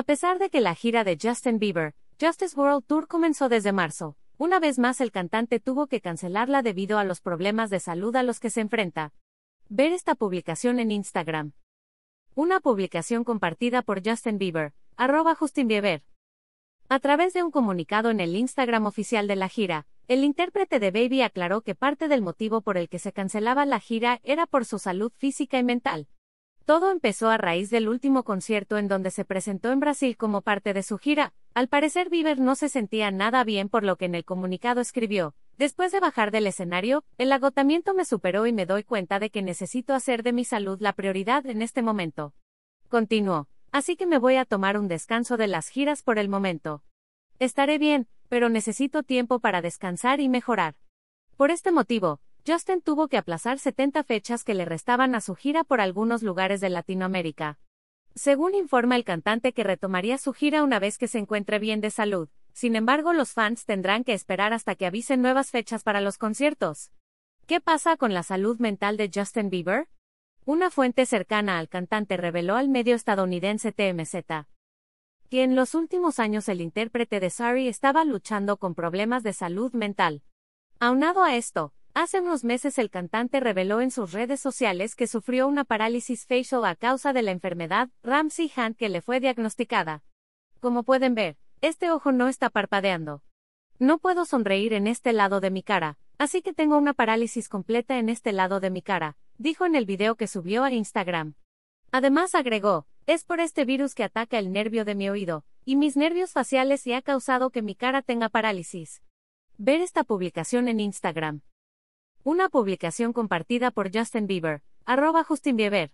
A pesar de que la gira de Justin Bieber, Justice World Tour comenzó desde marzo, una vez más el cantante tuvo que cancelarla debido a los problemas de salud a los que se enfrenta. Ver esta publicación en Instagram. Una publicación compartida por Justin Bieber, arroba Justin Bieber. A través de un comunicado en el Instagram oficial de la gira, el intérprete de Baby aclaró que parte del motivo por el que se cancelaba la gira era por su salud física y mental. Todo empezó a raíz del último concierto en donde se presentó en Brasil como parte de su gira. Al parecer Bieber no se sentía nada bien por lo que en el comunicado escribió, después de bajar del escenario, el agotamiento me superó y me doy cuenta de que necesito hacer de mi salud la prioridad en este momento. Continuó, así que me voy a tomar un descanso de las giras por el momento. Estaré bien, pero necesito tiempo para descansar y mejorar. Por este motivo, Justin tuvo que aplazar 70 fechas que le restaban a su gira por algunos lugares de Latinoamérica. Según informa el cantante que retomaría su gira una vez que se encuentre bien de salud, sin embargo los fans tendrán que esperar hasta que avisen nuevas fechas para los conciertos. ¿Qué pasa con la salud mental de Justin Bieber? Una fuente cercana al cantante reveló al medio estadounidense TMZ que en los últimos años el intérprete de Sorry estaba luchando con problemas de salud mental. Aunado a esto, Hace unos meses el cantante reveló en sus redes sociales que sufrió una parálisis facial a causa de la enfermedad Ramsey Hunt que le fue diagnosticada. Como pueden ver, este ojo no está parpadeando. No puedo sonreír en este lado de mi cara, así que tengo una parálisis completa en este lado de mi cara, dijo en el video que subió a Instagram. Además agregó, es por este virus que ataca el nervio de mi oído, y mis nervios faciales y ha causado que mi cara tenga parálisis. Ver esta publicación en Instagram. Una publicación compartida por Justin Bieber, arroba Justin Bieber.